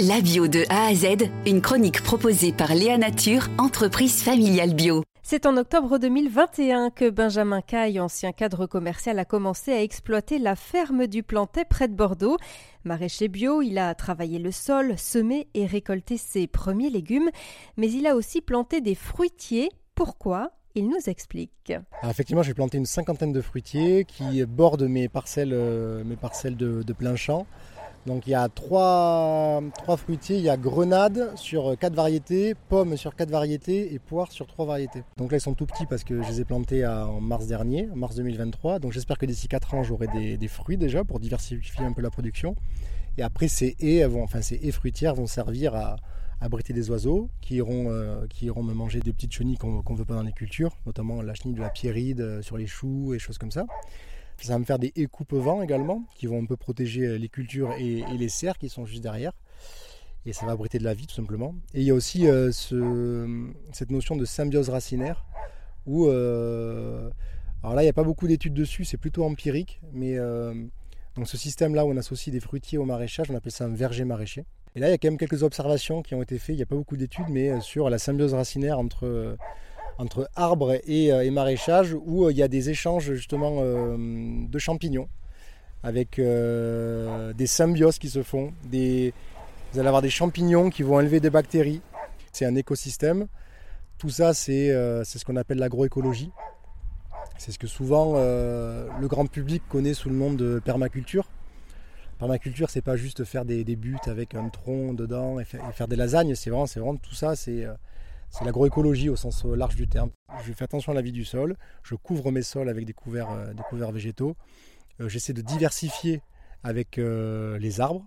La bio de A à Z, une chronique proposée par Léa Nature, entreprise familiale bio. C'est en octobre 2021 que Benjamin Caille, ancien cadre commercial, a commencé à exploiter la ferme du Plantet près de Bordeaux. Maraîcher bio, il a travaillé le sol, semé et récolté ses premiers légumes, mais il a aussi planté des fruitiers. Pourquoi? Il nous explique. effectivement, j'ai planté une cinquantaine de fruitiers qui bordent mes parcelles, euh, mes parcelles de, de plein champ. Donc il y a trois, fruitiers, il y a grenade sur quatre variétés, pommes sur quatre variétés et poires sur trois variétés. Donc là ils sont tout petits parce que je les ai plantés en mars dernier, en mars 2023. Donc j'espère que d'ici 4 ans j'aurai des, fruits déjà pour diversifier un peu la production. Et après ces haies, enfin ces fruitières vont servir à, abriter des oiseaux qui iront, euh, qui iront me manger des petites chenilles qu'on ne veut pas dans les cultures, notamment la chenille de la pierride euh, sur les choux et choses comme ça. Ça va me faire des écoupes-vents également, qui vont un peu protéger euh, les cultures et, les serres qui sont juste derrière. Et ça va abriter de la vie tout simplement. Et il y a aussi euh, cette notion de symbiose racinaire, où... Euh, alors là, il n'y a pas beaucoup d'études dessus, c'est plutôt empirique, mais donc ce système-là où on associe des fruitiers au maraîchage, on appelle ça un verger maraîcher. Et là, il y a quand même quelques observations qui ont été faites, il n'y a pas beaucoup d'études, mais sur la symbiose racinaire entre entre arbres et, euh, maraîchage où euh, il y a des échanges justement euh, de champignons avec des symbioses qui se font. Des, vous allez avoir des champignons qui vont élever des bactéries. C'est un écosystème. Tout ça, c'est ce qu'on appelle l'agroécologie. C'est ce que souvent le grand public connaît sous le nom de permaculture. Permaculture, c'est pas juste faire des, buts avec un tronc dedans et faire, des lasagnes. C'est vraiment, vraiment tout ça. C'est c'est l'agroécologie au sens euh, large du terme. Je fais attention à la vie du sol, je couvre mes sols avec des couverts, euh, des couverts végétaux, euh, j'essaie de diversifier avec les arbres.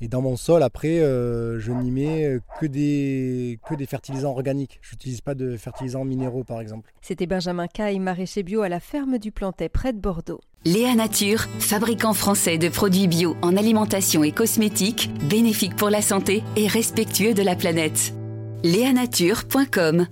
Et dans mon sol, après, je n'y mets que des, que des fertilisants organiques. Je n'utilise pas de fertilisants minéraux, par exemple. C'était Benjamin Caille, maraîcher bio à la ferme du Plantet, près de Bordeaux. Léa Nature, fabricant français de produits bio en alimentation et cosmétiques, bénéfiques pour la santé et respectueux de la planète. Léanature.com